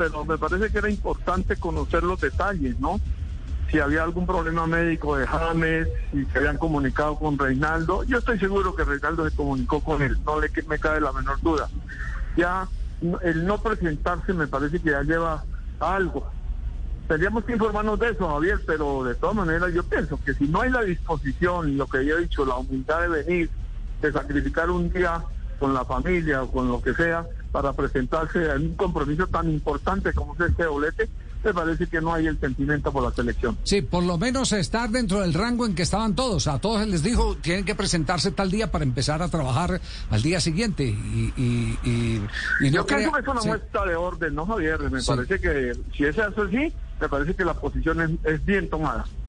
Pero me parece que era importante conocer los detalles, ¿no? Si había algún problema médico de James, si se habían comunicado con Reinaldo. Yo estoy seguro que Reinaldo se comunicó con él, no le me cabe la menor duda. Ya el no presentarse me parece que ya lleva algo. Tendríamos que informarnos de eso, Javier, pero de todas maneras yo pienso que si no hay la disposición, lo que yo he dicho, la humildad de venir, de sacrificar un día con la familia o con lo que sea para presentarse en un compromiso tan importante como es este doblete, me parece que no hay el sentimiento por la selección. Sí, por lo menos estar dentro del rango en que estaban todos. A todos les dijo, tienen que presentarse tal día para empezar a trabajar al día siguiente. Y, y, y, y Yo no creo crea- que es una sí. muestra de orden, ¿no, Javier? Me Sí. parece que si es eso así, me parece que la posición es, es bien tomada.